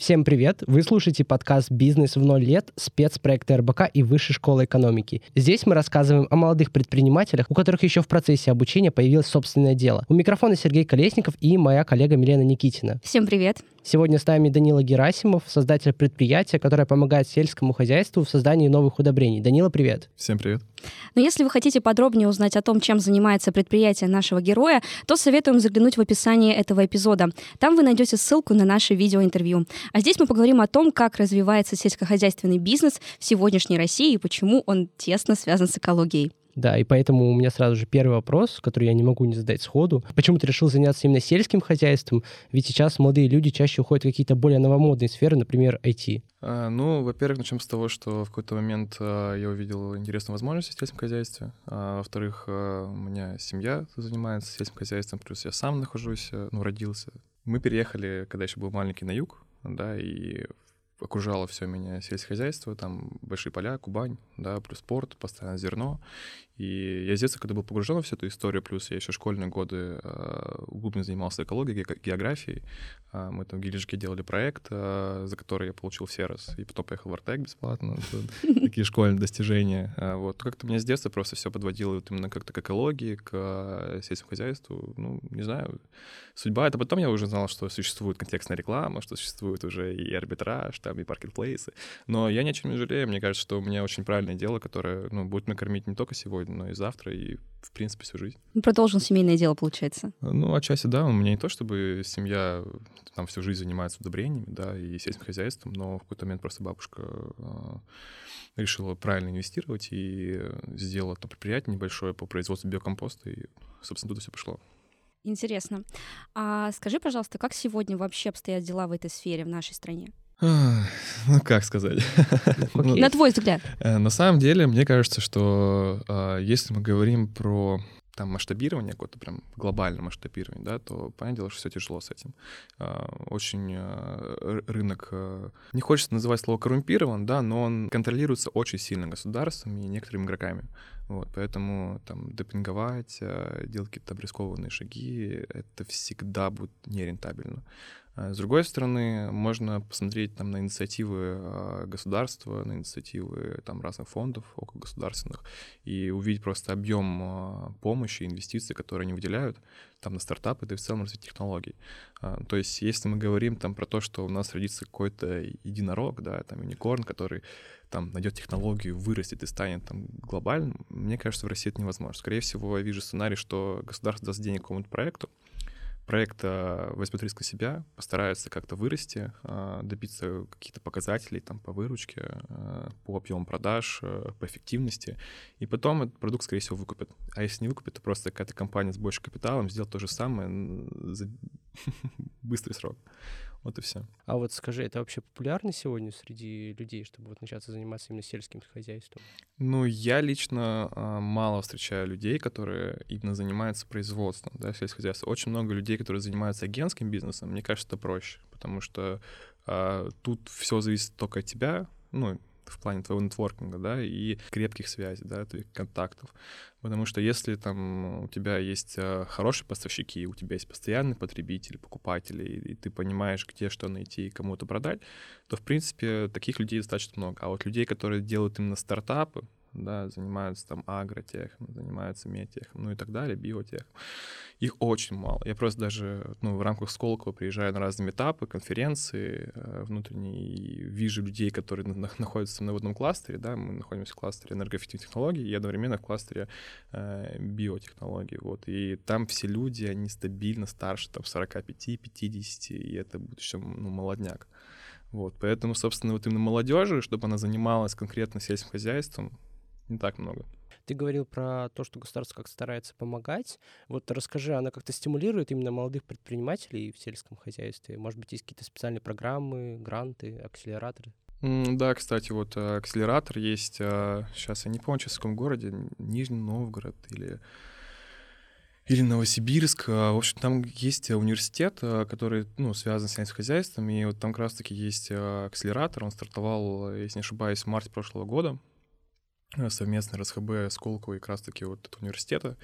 Всем привет! Вы слушаете подкаст «Бизнес в ноль лет» спецпроекта РБК и Высшей школы экономики. Здесь мы рассказываем о молодых предпринимателях, у которых еще в процессе обучения появилось собственное дело. У микрофона Сергей Колесников и моя коллега Милена Никитина. Всем привет! Сегодня с нами Данила Герасимов, создатель предприятия, которое помогает сельскому хозяйству в создании новых удобрений. Данила, привет. Всем привет. Но если вы хотите подробнее узнать о том, чем занимается предприятие нашего героя, то советуем заглянуть в описание этого эпизода. Там вы найдете ссылку на наше видеоинтервью. А здесь мы поговорим о том, как развивается сельскохозяйственный бизнес в сегодняшней России и почему он тесно связан с экологией. Да, и поэтому у меня сразу же первый вопрос, который я не могу не задать сходу. Почему ты решил заняться именно сельским хозяйством? Ведь сейчас молодые люди чаще уходят в какие-то более новомодные сферы, например, IT. А, ну, во-первых, начнем с того, что в какой-то момент а, я увидел интересную возможность в сельском хозяйстве. А, во-вторых, у меня семья занимается сельским хозяйством, плюс я сам нахожусь, а, ну, родился. Мы переехали, когда еще был маленький, на юг, да, и окружало все меня сельскохозяйство, там большие поля, Кубань, да, плюс спорт, постоянно зерно. И я с детства, когда был погружен в всю эту историю, плюс я еще школьные годы э, углубленно занимался экологией, географией. Э, мы там в Гилежке делали проект, э, за который я получил раз, и потом поехал в Артек бесплатно. Такие школьные достижения. Вот. Как-то меня с детства просто все подводило вот именно как-то к экологии, к сельскому хозяйству. Ну, не знаю, судьба. Это потом я уже знал, что существует контекстная реклама, что существует уже и арбитраж, там, и маркетплейсы. Но я ни о чем не жалею. Мне кажется, что у меня очень правильное дело, которое ну, будет накормить не только сегодня, но и завтра, и, в принципе, всю жизнь. Продолжил семейное дело, получается? Ну, отчасти, да. У меня не то, чтобы семья там всю жизнь занимается удобрениями, да, и сельским хозяйством, но в какой-то момент просто бабушка э, решила правильно инвестировать и сделала то предприятие небольшое по производству биокомпоста, и, собственно, туда все пошло. Интересно. А скажи, пожалуйста, как сегодня вообще обстоят дела в этой сфере в нашей стране? Ну, как сказать? Ну, на твой взгляд. Э, на самом деле, мне кажется, что а, если мы говорим про там масштабирование какое-то прям глобальное масштабирование, да, то понятное дело, что все тяжело с этим. А, очень рынок, не хочется называть слово коррумпирован, да, но он контролируется очень сильно государством и некоторыми игроками. Вот, поэтому там депинговать, делать какие-то рискованные шаги, это всегда будет нерентабельно. С другой стороны, можно посмотреть там, на инициативы а, государства, на инициативы там, разных фондов около государственных и увидеть просто объем а, помощи, инвестиций, которые они выделяют там, на стартапы, да и в целом развитие технологий. То есть если мы говорим там, про то, что у нас родится какой-то единорог, да, там, уникорн, который там найдет технологию, вырастет и станет там глобальным, мне кажется, в России это невозможно. Скорее всего, я вижу сценарий, что государство даст денег какому-то проекту, проект возьмет риск на себя, постарается как-то вырасти, а, добиться каких-то показателей там, по выручке, а, по объему продаж, а, по эффективности, и потом этот продукт, скорее всего, выкупит. А если не выкупит, то просто какая-то компания с большим капиталом сделает то же самое за быстрый срок. Вот и все. А вот скажи, это вообще популярно сегодня среди людей, чтобы вот начаться заниматься именно сельским хозяйством? Ну, я лично а, мало встречаю людей, которые именно занимаются производством, да, сельскохозяйства. Очень много людей, которые занимаются агентским бизнесом. Мне кажется, это проще, потому что а, тут все зависит только от тебя, ну, в плане твоего нетворкинга, да, и крепких связей, да, твоих контактов. Потому что если там у тебя есть э, хорошие поставщики, у тебя есть постоянные потребители, покупатели, и ты понимаешь, где что найти и кому-то продать, то, в принципе, таких людей достаточно много. А вот людей, которые делают именно стартапы, да, занимаются там агротехом, занимаются медтехом, ну и так далее, биотехом. Их очень мало. Я просто даже ну, в рамках Сколково приезжаю на разные этапы, конференции э, внутренние, и вижу людей, которые находятся на в одном кластере, да, мы находимся в кластере энергоэффективных технологий и одновременно в кластере э, биотехнологий, вот, и там все люди, они стабильно старше, там, 45-50, и это будет еще, ну, молодняк. Вот, поэтому, собственно, вот именно молодежи, чтобы она занималась конкретно сельским хозяйством, не так много. Ты говорил про то, что государство как-то старается помогать. Вот расскажи, она как-то стимулирует именно молодых предпринимателей в сельском хозяйстве? Может быть, есть какие-то специальные программы, гранты, акселераторы? Да, кстати, вот э, акселератор есть, сейчас э, я не помню, в каком городе, Нижний Новгород или или Новосибирск. А, в общем, там есть университет, э, который ну, связан с сельским хозяйством, и вот там как раз-таки есть акселератор. Он стартовал, если не ошибаюсь, в марте прошлого года. Э, совместно РСХБ Сколково и как раз-таки вот от университета.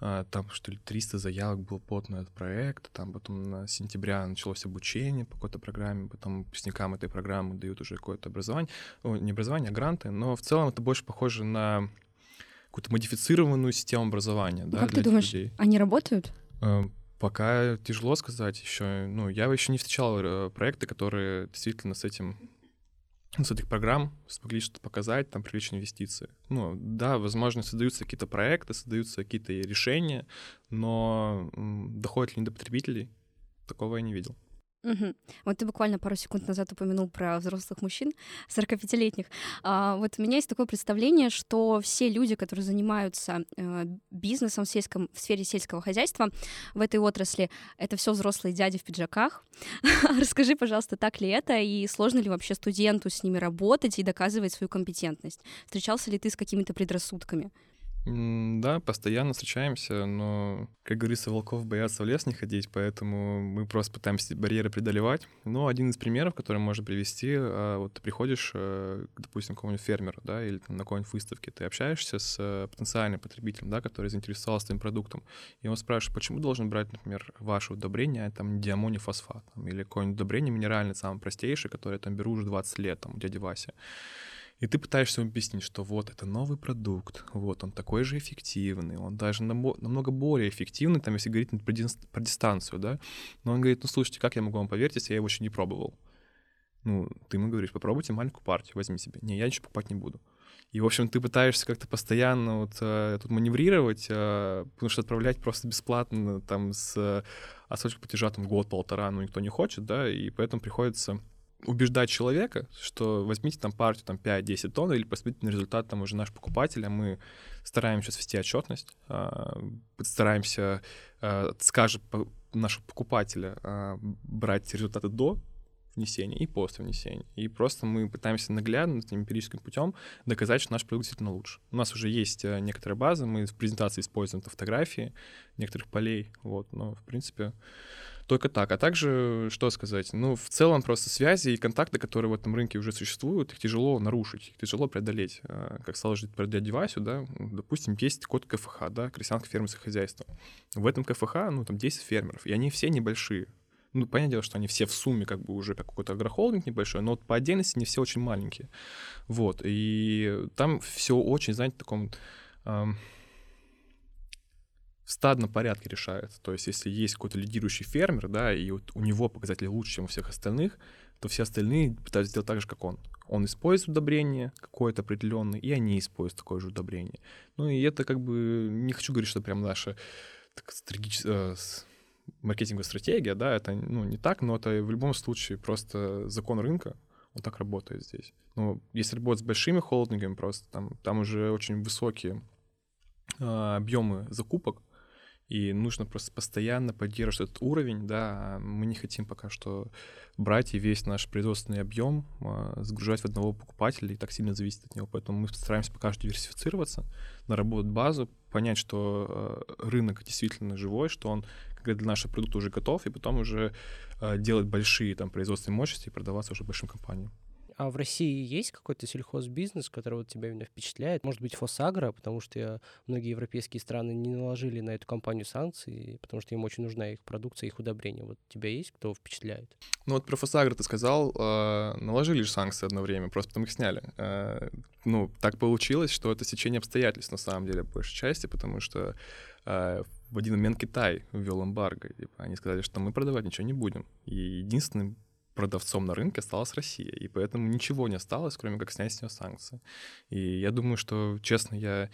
а, там, что ли, 300 заявок было под на этот проект, там потом на сентября началось обучение по какой-то программе, потом выпускникам этой программы дают уже какое-то образование, о, не образование, а гранты, но в целом это больше похоже на какую-то модифицированную систему образования. Ну, да, как ты думаешь, людей. они работают? Э, Пока тяжело сказать еще. Ну, я еще не встречал э, проекты, которые действительно с этим с этих программ смогли что-то показать, там привлечь инвестиции. Ну, да, возможно, создаются какие-то проекты, создаются какие-то решения, но доходят ли они до потребителей, такого я не видел. Мгм. Вот ты буквально пару секунд назад упомянул про взрослых мужчин, 45-летних. А, вот у меня есть такое представление, что все люди, которые занимаются э, бизнесом в, сельском, в сфере сельского хозяйства в этой отрасли, это все взрослые дяди в пиджаках. Расскажи, пожалуйста, так ли это, и сложно ли вообще студенту с ними работать и доказывать свою компетентность? Встречался ли ты с какими-то предрассудками? Да, постоянно встречаемся, но, как говорится, волков боятся в лес не ходить, поэтому мы просто пытаемся барьеры преодолевать. Но один из примеров, который можно привести, а, вот ты приходишь, э, допустим, к какому-нибудь фермеру, да, или там, на какой-нибудь выставке, ты общаешься с э, потенциальным потребителем, да, который заинтересовался твоим продуктом, и он спрашивает, почему должен брать, например, ваше удобрение, там, диамоний фосфат, там, или какое-нибудь удобрение минеральное, самое простейшее, которое я там беру уже 20 лет, там, у дяди Вася. И ты пытаешься ему объяснить, что вот это новый продукт, вот он такой же эффективный, он даже намного более эффективный, там, если говорить про, про дистанцию, да. Но он говорит, ну слушайте, как я могу вам поверить, если я его еще не пробовал? Ну, ты ему говоришь, попробуйте маленькую партию, возьми себе. Не, я ничего покупать не буду. И, в общем, ты пытаешься как-то постоянно вот э, тут маневрировать, э, потому что отправлять просто бесплатно там с э, отсрочкой платежа там год-полтора, ну, никто не хочет, да, и поэтому приходится убеждать человека, что возьмите там партию там 5-10 тонн или посмотрите на результат там уже наш покупатель, а мы стараемся вести отчетность, а, стараемся, а, скажет по- нашего покупателя а, брать результаты до внесения и после внесения. И просто мы пытаемся наглядно, эмпирическим путем доказать, что наш продукт действительно лучше. У нас уже есть э, некоторая база, мы в презентации используем фотографии некоторых полей, вот, но, в принципе, только так. А также, что сказать, ну, в целом просто связи и контакты, которые в этом рынке уже существуют, их тяжело нарушить, их тяжело преодолеть. А, Как стало жить про Васю, да, допустим, есть код КФХ, да, крестьянское фермерское хозяйство. В этом КФХ, ну, там 10 фермеров, и они все небольшие. Ну, понятное дело, что они все в сумме как бы уже как какой-то агрохолдинг небольшой, но вот по отдельности они все очень маленькие. Вот, и там все очень, знаете, в таком ам, в стадном порядке решается. То есть, если есть какой-то лидирующий фермер, да, и вот у него показатели лучше, чем у всех остальных, то все остальные пытаются сделать так же, как он. Он использует удобрение какое-то определенное, и они используют такое же удобрение. Ну и это как бы, не хочу говорить, что прям наша так, стратегич- э, маркетинговая стратегия, да, это ну, не так, но это в любом случае просто закон рынка, он так работает здесь. Но если работать с большими холдингами просто, там, там уже очень высокие а, объемы закупок, и нужно просто постоянно поддерживать этот уровень, да, мы не хотим пока что брать и весь наш производственный объем загружать в одного покупателя и так сильно зависеть от него, поэтому мы стараемся пока что диверсифицироваться, наработать базу, понять, что а, рынок действительно живой, что он для нашего продукта уже готов, и потом уже а, делать большие там производственные мощности и продаваться уже большим компаниям. А в России есть какой-то сельхозбизнес, который вот тебя именно впечатляет? Может быть, Фосагро, потому что многие европейские страны не наложили на эту компанию санкции, потому что им очень нужна их продукция, их удобрения. Вот тебя есть кто впечатляет? Ну вот про Фосагро ты сказал, э, наложили же санкции одно время, просто потом их сняли. Э, ну, так получилось, что это сечение обстоятельств на самом деле, по большей части, потому что э, в один момент Китай ввел эмбарго. и они сказали, что мы продавать ничего не будем. И единственным продавцом на рынке осталась Россия, и поэтому ничего не осталось, кроме как снять с нее санкции. И я думаю, что, честно, я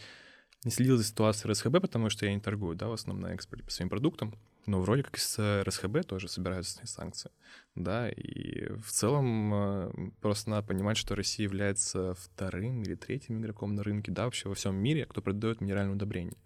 не следил за ситуацией РСХБ, потому что я не торгую, да, в основном на экспорте по своим продуктам, но вроде как с РСХБ тоже собираются снять санкции, да, и в целом э, просто надо понимать, что Россия является вторым или третьим игроком на рынке, да, вообще во всем мире, кто продает минеральное удобрение.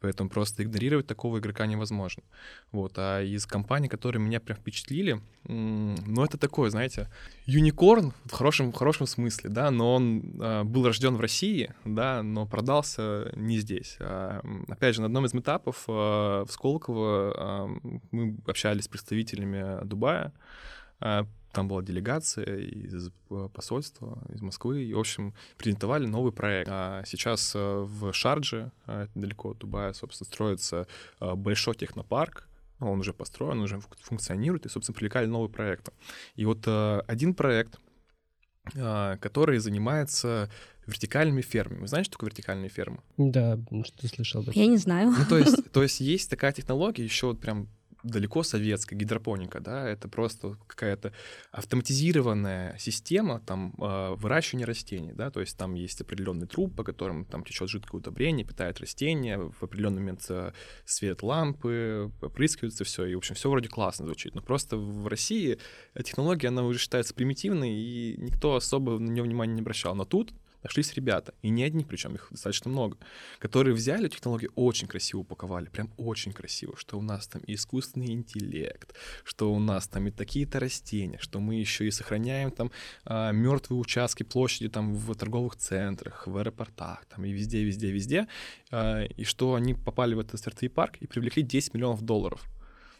Поэтому просто игнорировать такого игрока невозможно. Вот. А из компаний, которые меня прям впечатлили, ну, это такое, знаете, юникорн в хорошем, в хорошем смысле, да, но он а, был рожден в России, да, но продался не здесь. А, опять же, на одном из метапов а, в Сколково а, мы общались с представителями Дубая, а, там была делегация из э, посольства, из Москвы, и, в общем, презентовали новый проект. А сейчас в Шардже, недалеко от Дубая, собственно, строится большой технопарк, ну, он уже построен, он уже функционирует, и, собственно, привлекали новые проекты. И вот один проект, который занимается вертикальными фермами. Вы знаете, что такое вертикальные фермы? Да, что слышал этом. Я не знаю. Ну, то есть, то есть есть такая технология, еще вот прям далеко советская гидропоника, да, это просто какая-то автоматизированная система там э, выращивания растений, да, то есть там есть определенный труб, по которым там течет жидкое удобрение, питает растения, в определенный момент э, свет лампы, опрыскивается все, и, в общем, все вроде классно звучит, но просто в России технология, она уже считается примитивной, и никто особо на нее внимания не обращал, но тут нашлись ребята, и не одни, причем их достаточно много, которые взяли технологии, очень красиво упаковали, прям очень красиво, что у нас там искусственный интеллект, что у нас там и такие-то растения, что мы еще и сохраняем там а, мертвые участки площади там в торговых центрах, в аэропортах, там и везде, везде, везде, а, и что они попали в этот СРТ парк и привлекли 10 миллионов долларов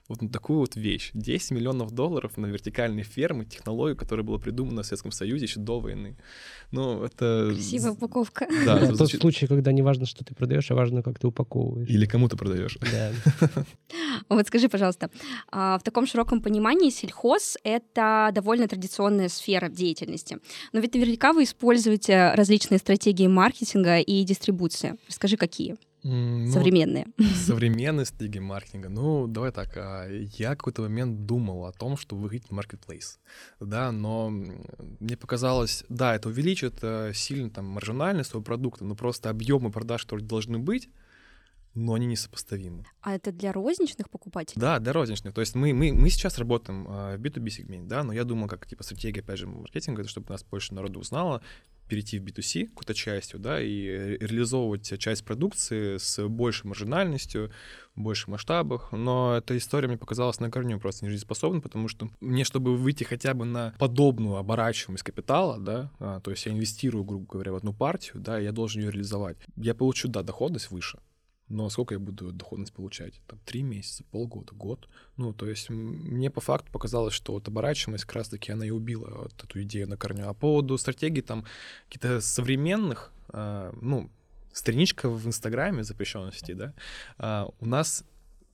вот на такую вот вещь. 10 миллионов долларов на вертикальные фермы, технологию, которая была придумана в Советском Союзе еще до войны. Ну, это... Красивая упаковка. Да, это тот случай, когда не важно, что ты продаешь, а важно, как ты упаковываешь. Или кому ты продаешь. Да. Вот скажи, пожалуйста, а, в таком широком понимании сельхоз — это довольно традиционная сфера деятельности. Но ведь наверняка вы используете различные стратегии маркетинга и дистрибуции. Расскажи, какие? Ну, современные. Современные стратегии маркетинга. Ну, давай так. А, я какой-то момент думал о том, чтобы выходить в marketplace. Да, но мне показалось, да, это увеличит э, сильно там маржинальность своего продукта, но просто объемы продаж, которые должны быть, но они несопоставимы. А это для розничных покупателей? Да, для розничных. То есть мы, мы, мы сейчас работаем э, в B2B сегменте, да, но я думал, как типа стратегия, опять же, маркетинга, это чтобы нас больше народу узнало, перейти в B2C какой-то частью, да, и реализовывать часть продукции с большей маржинальностью, в больших масштабах. Но эта история мне показалась на корню просто нежизнеспособной, потому что мне, чтобы выйти хотя бы на подобную оборачиваемость капитала, да, а, то есть я инвестирую, грубо говоря, в одну партию, да, я должен ее реализовать. Я получу, да, доходность выше, но сколько я буду доходность получать? Там три месяца, полгода, год. Ну, то есть мне по факту показалось, что вот оборачиваемость как раз-таки она и убила вот эту идею на корню. А по поводу стратегий там каких-то современных, э, ну, страничка в Инстаграме запрещенности, да, э, у нас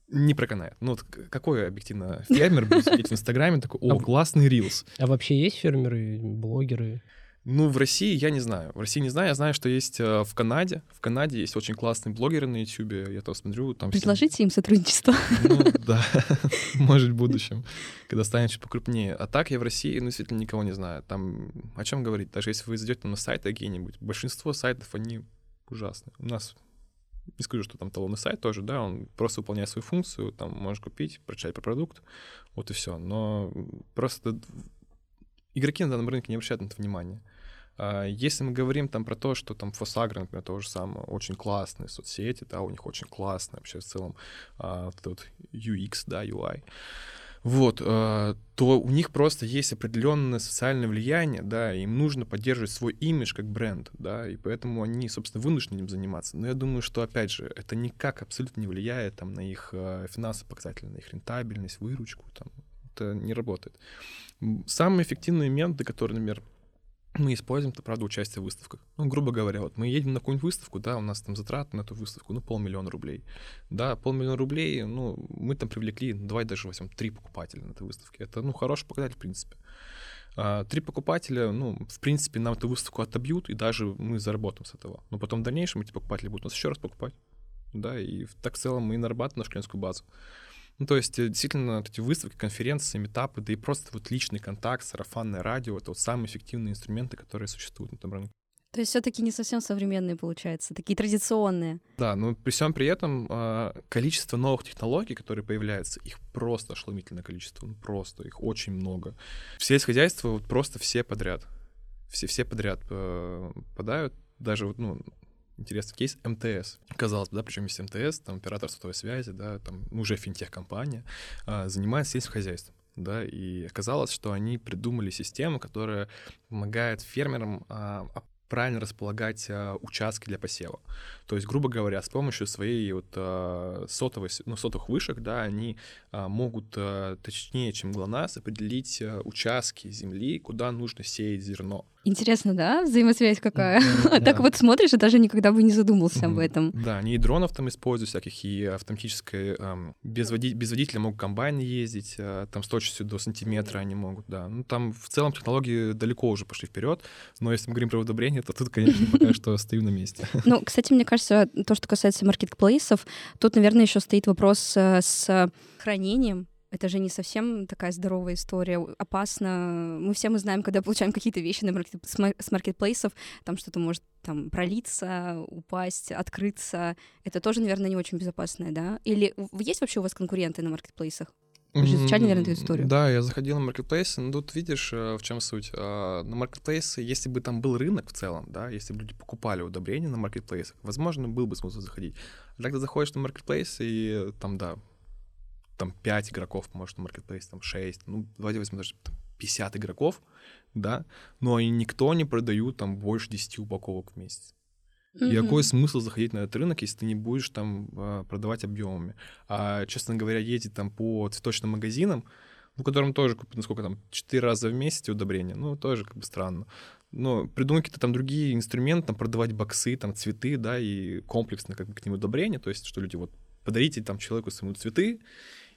не проканает. Ну, вот какой объективно фермер будет сидеть в Инстаграме такой, о, а классный рилс. А вообще есть фермеры, блогеры? Ну, в России я не знаю. В России не знаю. Я знаю, что есть э, в Канаде. В Канаде есть очень классные блогеры на YouTube. Я там смотрю. Там Предложите все... им сотрудничество. Ну, да. Может, в будущем, когда станет чуть покрупнее. А так я в России, ну, действительно, никого не знаю. Там о чем говорить? Даже если вы зайдете на сайты какие-нибудь, большинство сайтов, они ужасные. У нас не скажу, что там талонный сайт тоже, да, он просто выполняет свою функцию, там можешь купить, прочитать про продукт, вот и все. Но просто игроки на данном рынке не обращают на это внимания. А, если мы говорим там про то, что там Фосагра, например, то же самое, очень классные соцсети, да, у них очень классный вообще в целом а, вот UX, да, UI, вот, а, то у них просто есть определенное социальное влияние, да, им нужно поддерживать свой имидж как бренд, да, и поэтому они, собственно, вынуждены им заниматься. Но я думаю, что, опять же, это никак абсолютно не влияет там на их финансовые показатели, на их рентабельность, выручку, там, это не работает. Самые эффективные методы, которые, например, мы используем, это, правда, участие в выставках. Ну, грубо говоря, вот мы едем на какую-нибудь выставку, да, у нас там затраты на эту выставку, ну, полмиллиона рублей. Да, полмиллиона рублей, ну, мы там привлекли, давай даже возьмем три покупателя на этой выставке. Это, ну, хороший показатель, в принципе. А, три покупателя, ну, в принципе, нам эту выставку отобьют, и даже мы заработаем с этого. Но потом в дальнейшем эти покупатели будут нас еще раз покупать. Да, и так в целом мы нарабатываем нашу клиентскую базу. Ну, то есть, э, действительно, вот эти выставки, конференции, метапы, да и просто вот личный контакт, сарафанное радио — это вот самые эффективные инструменты, которые существуют на этом рынке. То есть все-таки не совсем современные, получается, такие традиционные. Да, но при всем при этом а, количество новых технологий, которые появляются, их просто ошеломительное количество, ну просто их очень много. В сельскохозяйство вот просто все подряд, все все подряд э, попадают, даже вот ну интересный кейс МТС. Казалось бы, да, причем есть МТС, там оператор сотовой связи, да, там уже финтех-компания, а, занимается сельскохозяйством. Да, и оказалось, что они придумали систему, которая помогает фермерам а, правильно располагать а, участки для посева. То есть, грубо говоря, с помощью своей вот а, сотовой, ну, сотовых вышек, да, они а, могут а, точнее, чем ГЛОНАСС, определить а, участки земли, куда нужно сеять зерно. Интересно, да, взаимосвязь какая? Да. так вот смотришь и даже никогда бы не задумался об этом. Да, они и дронов там используют всяких, и автоматическое, без, води... без водителя могут комбайны ездить, там с точностью до сантиметра они могут, да. Ну, там в целом технологии далеко уже пошли вперед, но если мы говорим про удобрение, то тут, конечно, пока что стою на месте. Ну, кстати, мне кажется, то, что касается маркетплейсов, тут, наверное, еще стоит вопрос э, с хранением это же не совсем такая здоровая история, опасно. Мы все мы знаем, когда получаем какие-то вещи на маркет... с маркетплейсов, там что-то может там пролиться, упасть, открыться. Это тоже, наверное, не очень безопасное, да? Или есть вообще у вас конкуренты на маркетплейсах? Вы же изучали, наверное, эту историю. Да, я заходил на маркетплейсы, но тут видишь, э, в чем суть. А, на маркетплейсы, если бы там был рынок в целом, да, если бы люди покупали удобрения на маркетплейсах, возможно, был бы смысл заходить. А когда заходишь на маркетплейс, и там, да, там 5 игроков, может, на маркетплейсе, там 6, ну, давайте возьмем даже там, 50 игроков, да, но и никто не продают там больше 10 упаковок в месяц. Mm-hmm. И какой смысл заходить на этот рынок, если ты не будешь там а, продавать объемами? А, честно говоря, ездить там по цветочным магазинам, в котором тоже, ну, сколько там, 4 раза в месяц удобрения, ну, тоже как бы странно. Но придумать какие-то там другие инструменты, там, продавать боксы, там, цветы, да, и комплексно как бы к ним удобрения, то есть, что люди вот подарите там человеку своему цветы,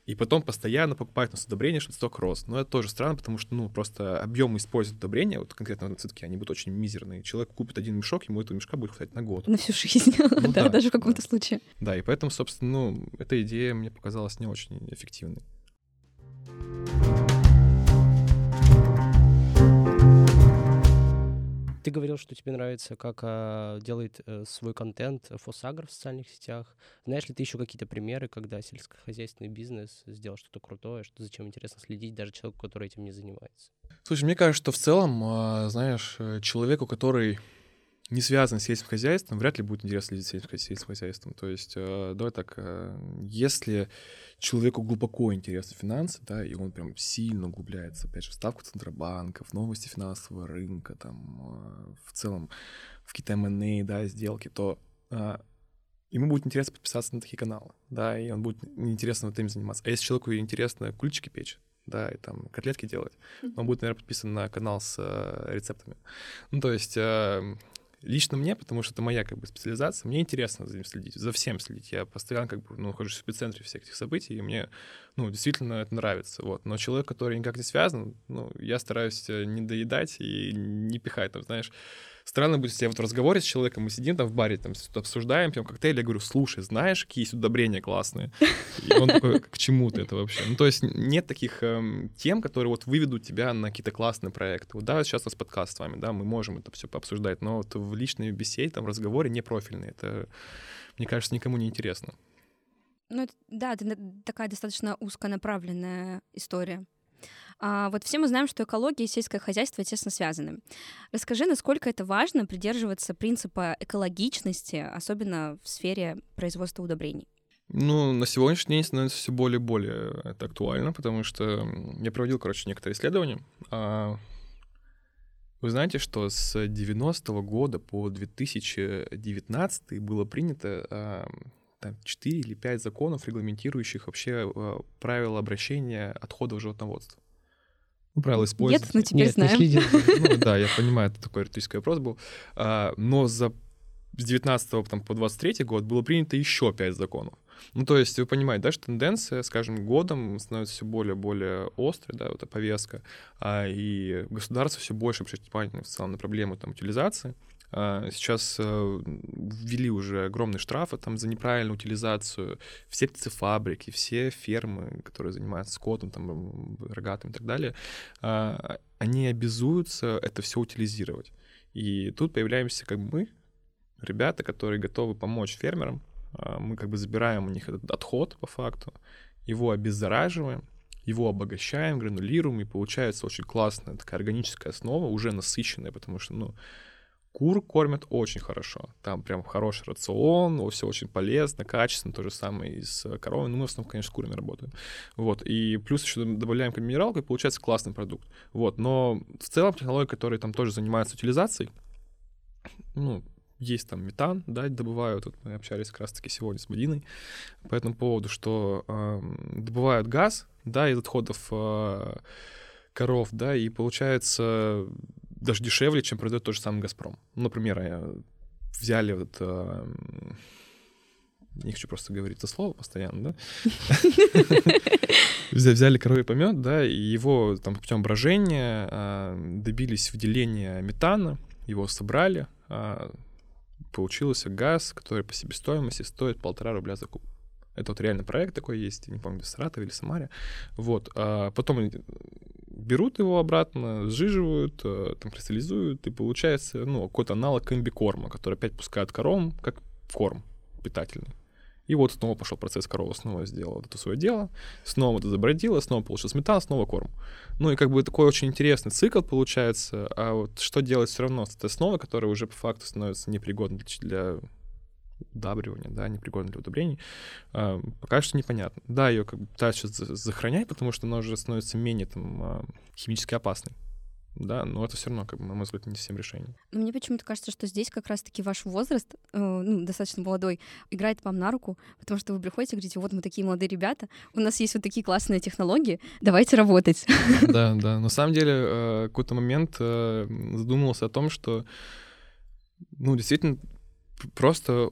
и потом постоянно покупать у нас удобрения, чтобы сток рос. Но это тоже странно, потому что, ну, просто объем использовать удобрения, вот конкретно на цветке, они будут очень мизерные. Человек купит один мешок, ему этого мешка будет хватать на год. На всю жизнь, ну, да, да, даже в каком-то да. случае. Да, и поэтому, собственно, ну, эта идея мне показалась не очень эффективной. Ты говорил, что тебе нравится, как а, делает а, свой контент Фосагр в социальных сетях. Знаешь ли ты еще какие-то примеры, когда сельскохозяйственный бизнес сделал что-то крутое, что зачем интересно следить даже человеку, который этим не занимается? Слушай, мне кажется, что в целом, а, знаешь, э, человеку, который не связан с сельским хозяйством, вряд ли будет интересно следить за сельским хозяйством. То есть, э, давай так, э, если человеку глубоко интересны финансы, да, и он прям сильно углубляется, опять же, в ставку центробанков, новости финансового рынка, там, э, в целом, в какие-то M&A, да, сделки, то э, ему будет интересно подписаться на такие каналы, да, и он будет интересно вот этим заниматься. А если человеку интересно кульчики печь, да, и там котлетки делать, он будет, наверное, подписан на канал с э, рецептами. Ну, то есть э, Лично мне, потому что это моя как бы специализация, мне интересно за ним следить, за всем следить. Я постоянно как бы ну, нахожусь в эпицентре всех этих событий, и мне ну, действительно это нравится. Вот. Но человек, который никак не связан, ну, я стараюсь э, не доедать и не пихать там, знаешь, странно будет, если я вот в разговоре с человеком, мы сидим там в баре, там что-то обсуждаем, пьем коктейль, я говорю, слушай, знаешь, какие есть удобрения классные? И он такой, к чему ты это вообще? Ну, то есть нет таких эм, тем, которые вот выведут тебя на какие-то классные проекты. Вот да, сейчас у нас подкаст с вами, да, мы можем это все пообсуждать, но вот в личной беседе, там, в разговоре не профильные. Это, мне кажется, никому не интересно. Ну, да, это такая достаточно узконаправленная история. А, вот все мы знаем, что экология и сельское хозяйство тесно связаны. Расскажи, насколько это важно придерживаться принципа экологичности, особенно в сфере производства удобрений? Ну, на сегодняшний день становится все более и более это актуально, потому что я проводил, короче, некоторые исследования. А, вы знаете, что с 90-го года по 2019 было принято а, там, 4 или 5 законов, регламентирующих вообще правила обращения отходов животноводства. Ну, правила использования. Нет, но теперь Нет, знаем. Не ну да, я понимаю, это такой риторический вопрос был. А, но за с 19 там, по 23 год было принято еще 5 законов. Ну, то есть вы понимаете, да, что тенденция с каждым годом становится все более и более острой, да, вот эта повестка, а, и государство все больше обращает внимание в целом на проблему там, утилизации. А, сейчас э, ввели уже огромные штрафы там за неправильную утилизацию. Все птицефабрики, все фермы, которые занимаются скотом, там, рогатым и так далее, а, они обязуются это все утилизировать. И тут появляемся как бы мы, ребята, которые готовы помочь фермерам. А, мы как бы забираем у них этот отход по факту, его обеззараживаем, его обогащаем, гранулируем, и получается очень классная такая органическая основа, уже насыщенная, потому что, ну, Кур кормят очень хорошо. Там прям хороший рацион, все очень полезно, качественно. То же самое и с коровой. Ну, мы в основном, конечно, с курами работаем. Вот. И плюс еще добавляем минералку, и получается классный продукт. Вот. Но в целом технологии, которые там тоже занимаются утилизацией, ну, есть там метан, да, добывают, вот мы общались как раз-таки сегодня с Мадиной по этому поводу, что э, добывают газ, да, из отходов э, коров, да, и получается даже дешевле, чем продает тот же самый «Газпром». Например, э, взяли вот... Э, не хочу просто говорить это слово постоянно, да? Взяли коровий помет, да, и его там путем брожения а, добились выделения метана, его собрали, а, получился газ, который по себестоимости стоит полтора рубля за куб. Это вот реально проект такой есть, не помню, в Саратове или Самаре. Вот. А потом берут его обратно, сжиживают, э, там кристаллизуют, и получается, ну, какой-то аналог комбикорма, который опять пускают коровам как корм питательный. И вот снова пошел процесс, корова снова сделала это свое дело, снова это забродила, снова получил сметана, снова корм. Ну и как бы такой очень интересный цикл получается, а вот что делать все равно с этой основой, которая уже по факту становится непригодной для удабривания, да, непригодной для удобрений, а, пока что непонятно. Да, ее как бы пытаются сохранять, потому что она уже становится менее там а, химически опасной да, но это все равно, как бы, на мой взгляд, не всем решением. Но мне почему-то кажется, что здесь как раз-таки ваш возраст, э, ну, достаточно молодой, играет вам на руку, потому что вы приходите и говорите, вот мы такие молодые ребята, у нас есть вот такие классные технологии, давайте работать. Да, да. На самом деле, э, какой-то момент э, задумался о том, что, ну, действительно, просто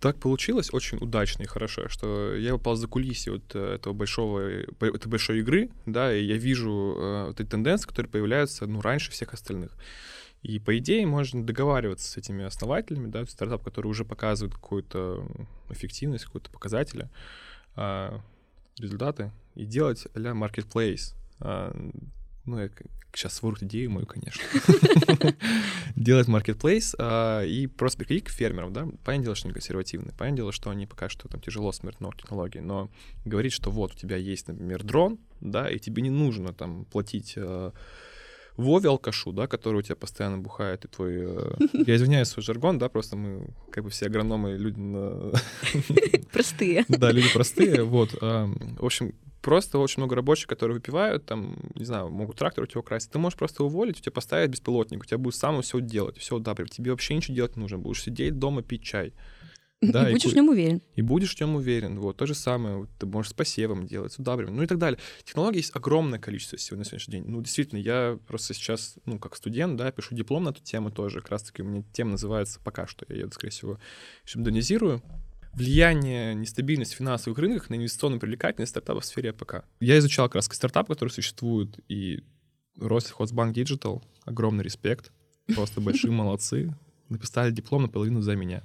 так получилось очень удачно и хорошо, что я попал за кулисье вот э, этого большого, этой большой игры, да, и я вижу э, вот эти тенденции, которые появляются, ну, раньше всех остальных. И, по идее, можно договариваться с этими основателями, да, стартап, который уже показывает какую-то эффективность, какую-то показатели, а, результаты, и делать а-ля marketplace. А, ну, я сейчас сворут идею мою, конечно, делать маркетплейс а, и просто приходить к фермерам, да, понятное дело, что они консервативные, понятное дело, что они пока что там тяжело смотрят новые технологии, но говорить, что вот у тебя есть, например, дрон, да, и тебе не нужно там платить а, Вове алкашу, да, который у тебя постоянно бухает, и твой... Э, я извиняюсь, свой жаргон, да, просто мы, как бы все агрономы, люди... Простые. Да, люди простые, вот. В общем, просто очень много рабочих, которые выпивают, там, не знаю, могут трактор у тебя украсть. Ты можешь просто уволить, у тебя поставить беспилотник, у тебя будет сам все делать, все удабривать. Тебе вообще ничего делать не нужно. Будешь сидеть дома, пить чай. Да, и, и будешь и, в нем уверен. И будешь в нем уверен. Вот, то же самое. Вот, ты можешь с посевом делать, с удабриванием, ну и так далее. Технологий есть огромное количество сегодня на сегодняшний день. Ну, действительно, я просто сейчас, ну, как студент, да, пишу диплом на эту тему тоже. Как раз-таки у меня тема называется пока что. Я ее, скорее всего, еще анализирую влияние нестабильности финансовых рынков на инвестиционную привлекательность стартапов в сфере АПК. Я изучал как раз стартапы, которые существуют, и Россельхозбанк Digital, огромный респект, просто большие молодцы, написали диплом наполовину за меня.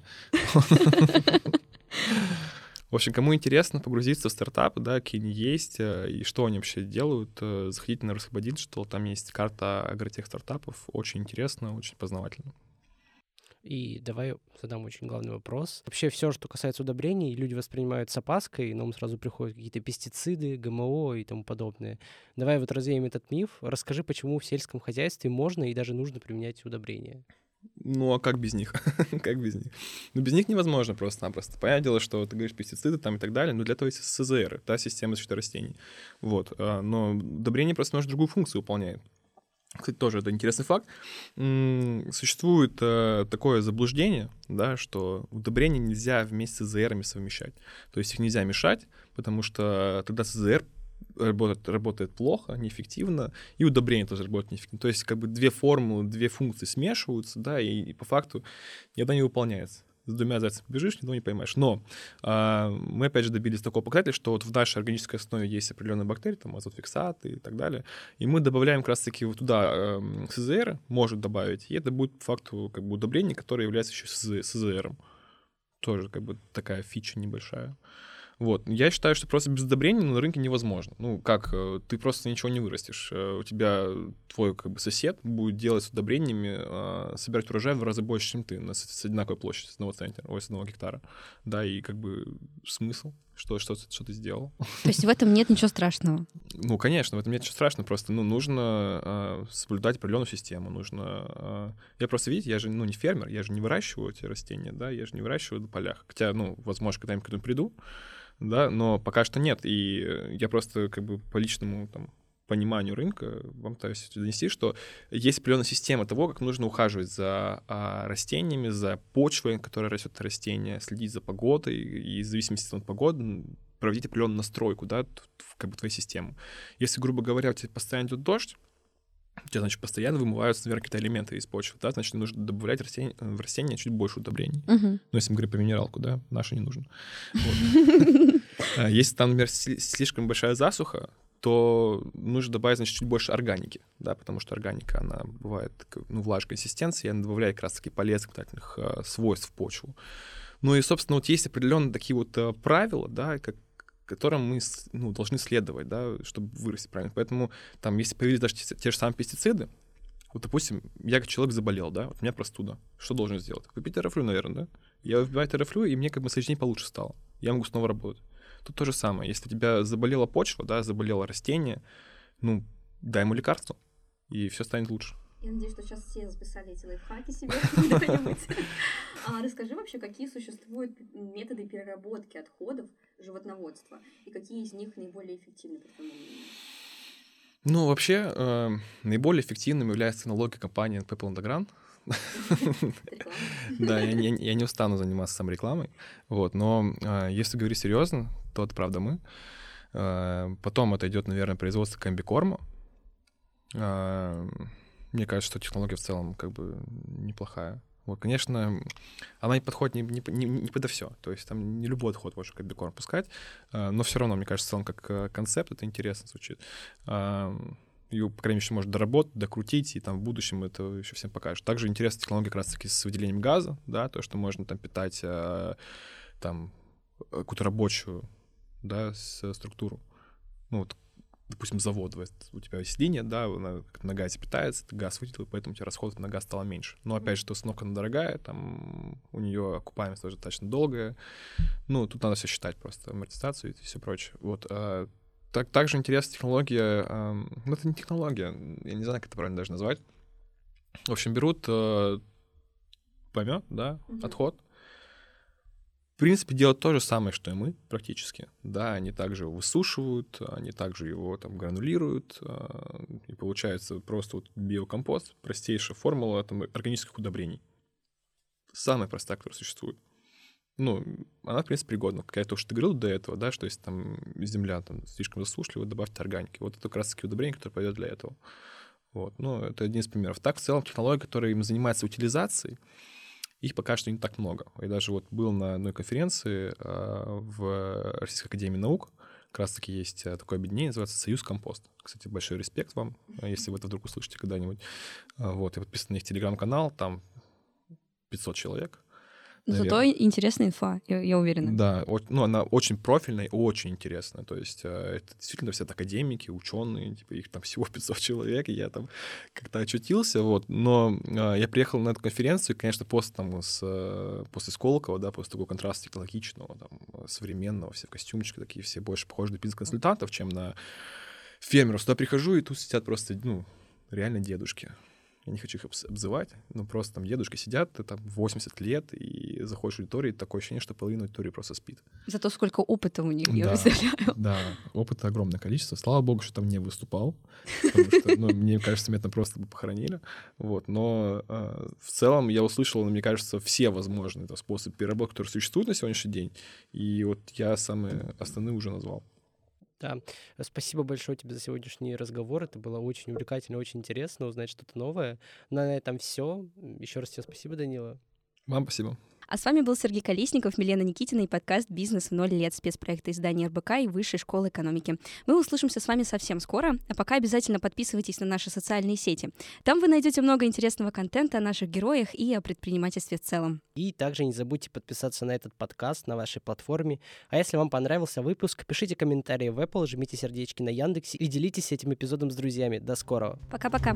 В общем, кому интересно погрузиться в стартапы, да, какие они есть э, и что они вообще делают, э, заходите на Россельхоз Digital, там есть карта агротех стартапов, очень интересно, очень познавательно. И давай задам очень главный вопрос. Вообще все, что касается удобрений, люди воспринимают с опаской, но сразу приходят какие-то пестициды, ГМО и тому подобное. Давай вот развеем этот миф. Расскажи, почему в сельском хозяйстве можно и даже нужно применять удобрения. Ну, а как без них? как без них? Ну, без них невозможно просто-напросто. Понятное дело, что ты говоришь пестициды там и так далее, но для этого есть СЗР, та система защиты растений. Вот. А, но удобрение просто немножко другую функцию выполняет. Кстати, тоже это интересный факт. Существует э, такое заблуждение, да, что удобрения нельзя вместе с ЗРами совмещать. То есть их нельзя мешать, потому что тогда СЗР работает, работает плохо, неэффективно, и удобрение тоже работает неэффективно. То есть как бы две формулы, две функции смешиваются, да, и, и по факту ни одна не выполняется с двумя зайцами бежишь, никого не поймаешь. Но а, мы, опять же, добились такого показателя, что вот в нашей органической основе есть определенные бактерии, там азотфиксаты и так далее, и мы добавляем как раз-таки вот туда э, СЗР, может добавить, и это будет по факту как бы удобрение, которое является еще СЗРом. Тоже как бы такая фича небольшая. Вот. Я считаю, что просто без удобрений на рынке невозможно. Ну, как, э, ты просто ничего не вырастешь. Э, у тебя твой как бы сосед будет делать с удобрениями, а, собирать урожай в разы больше, чем ты, на, с одинаковой площади, с одного центра, ой, с одного гектара. Да, и как бы смысл, что, что, что ты сделал. То есть в этом нет ничего страшного? Ну, конечно, в этом нет ничего страшного, просто, ну, нужно э, соблюдать определенную систему, нужно... Э, я просто, видите, я же, ну, не фермер, я же не выращиваю эти растения, да, я же не выращиваю на полях. Хотя, ну, возможно, когда-нибудь к этому приду, да, но пока что нет. И я просто как бы по личному там пониманию рынка вам пытаюсь донести, что есть определенная система того, как нужно ухаживать за а, растениями, за почвой, которая растет растение, следить за погодой, и в зависимости от погоды проводить определенную настройку, да, в как бы твою систему. Если, грубо говоря, у тебя постоянно идет дождь, у тебя, значит, постоянно вымываются, наверное, какие-то элементы из почвы, да, значит, нужно добавлять растение, в растение чуть больше удобрений. Мгм. Ну, если мы говорим про минералку, да, нашу не нужно. А Если там, например, сли- слишком большая засуха, то нужно добавить, значит, чуть больше органики, да, потому что органика, она бывает, ну, влажной консистенции, и она добавляет как раз-таки полезных питательных а, свойств в почву. Ну и, собственно, вот есть определенные такие вот а, правила, да, как которым мы ну, должны следовать, да, чтобы вырасти правильно. Поэтому там, если появились даже те, те же самые пестициды, вот, допустим, я как человек заболел, да, вот у меня простуда. Что должен сделать? Выпить терафлю, наверное, да? Я выпиваю терафлю, и мне как бы день получше стало. Я могу снова работать. Тут то же самое. Если у тебя заболела почва, да, заболело растение, ну, дай ему лекарство, и все станет лучше. Я надеюсь, что сейчас все записали эти лайфхаки себе. А расскажи вообще, какие существуют методы переработки отходов животноводства и какие из них наиболее эффективны, по твоему мнению? Ну, вообще, э, наиболее эффективным является налоги компании Underground. Реклама? Да, я, не- я не устану заниматься сам рекламой. Вот, но э, если говорить серьезно, то это правда мы. Э, потом это идет, наверное, производство комбикорма. Э, мне кажется, что технология в целом как бы неплохая. Вот, конечно, она не подходит не, не, не, не подо все. То есть там не любой отход можно комбикорм пускать, э, но все равно, мне кажется, он как э, концепт, это интересно звучит. Ее, по крайней мере, еще можно доработать, докрутить, и там в будущем это еще всем покажет. Также интересная технология как раз-таки с выделением газа, да, то, что можно там питать там какую-то рабочую, да, с- структуру. Ну, вот, допустим, завод, у тебя есть линия, да, она как на газе питается, ты газ выделил, поэтому у тебя расходов на газ стало меньше. Но, опять же, установка она дорогая, там у нее окупаемость тоже достаточно долгая. Ну, тут надо все считать просто, амортизацию и все прочее. Вот, а, так, также интересная технология, ам, ну, это не технология, я не знаю, как это правильно даже назвать. В общем, берут э, помет, да, Мгм. отход, принципе, делают то же самое, что и мы, практически. Да, они также его высушивают, они также его там гранулируют, а, и получается просто вот биокомпост, простейшая формула там, органических удобрений. Самая простая, которая существует. Ну, она, в принципе, пригодна. Как я то, что ты говорил до этого, да, что если там земля там, слишком засушлива, добавьте органики. Вот это как раз-таки удобрение, которое пойдет для этого. Вот, ну, это один из примеров. Так, в целом, технологии, которые им занимаются утилизацией, их пока что не так много. Я даже вот был на одной конференции а, в Российской Академии Наук, как раз-таки есть а, такое объединение, называется «Союз Компост». Кстати, большой респект вам, а, если вы это вдруг услышите когда-нибудь. А, Вот, я подписан на их телеграм-канал, там 500 человек. Зато наверное. интересная инфа, я, я уверена. Да, ну, она очень профильная и очень интересная. То есть э, это действительно все академики, ученые, типа их там всего 500 человек, и я там как-то очутился, вот. Но э, я приехал на эту конференцию, и, конечно, после там с, э, после Сколково, да, после такого контраста технологичного, там, современного, все в костюмчике такие, все больше похожи на бизнес-консультантов, чем на фермеров. Сюда прихожу, и тут сидят просто, ну, реально дедушки. Я не хочу их обз- обзывать, но просто там дедушки сидят, ты там 80 лет, и заходишь в аудиторию, и такое ощущение, что половина аудитории просто спит. Зато сколько опыта у них, я Да. представляю. Да, опыта огромное количество. Слава богу, что там не выступал, потому что, ну, мне кажется, меня там просто бы похоронили. Вот, но э, в целом я услышал, мне кажется, все возможные да, способы переработки, которые существуют на сегодняшний день. И вот я самые основные уже назвал. Да. Спасибо большое тебе за сегодняшний разговор. Это было очень увлекательно, очень интересно узнать что-то новое. На этом все. Еще раз тебе спасибо, Данила. Вам спасибо. А с вами был Сергей Колесников, Милена Никитина и подкаст «Бизнес в ноль лет» спецпроекта издания РБК и Высшей школы экономики. Мы услышимся с вами совсем скоро, а пока обязательно подписывайтесь на наши социальные сети. Там вы найдете много интересного контента о наших героях и о предпринимательстве в целом. И также не забудьте подписаться на этот подкаст на вашей платформе. А если вам понравился выпуск, пишите комментарии в Apple, жмите сердечки на Яндексе и делитесь этим эпизодом с друзьями. До скорого. Пока-пока.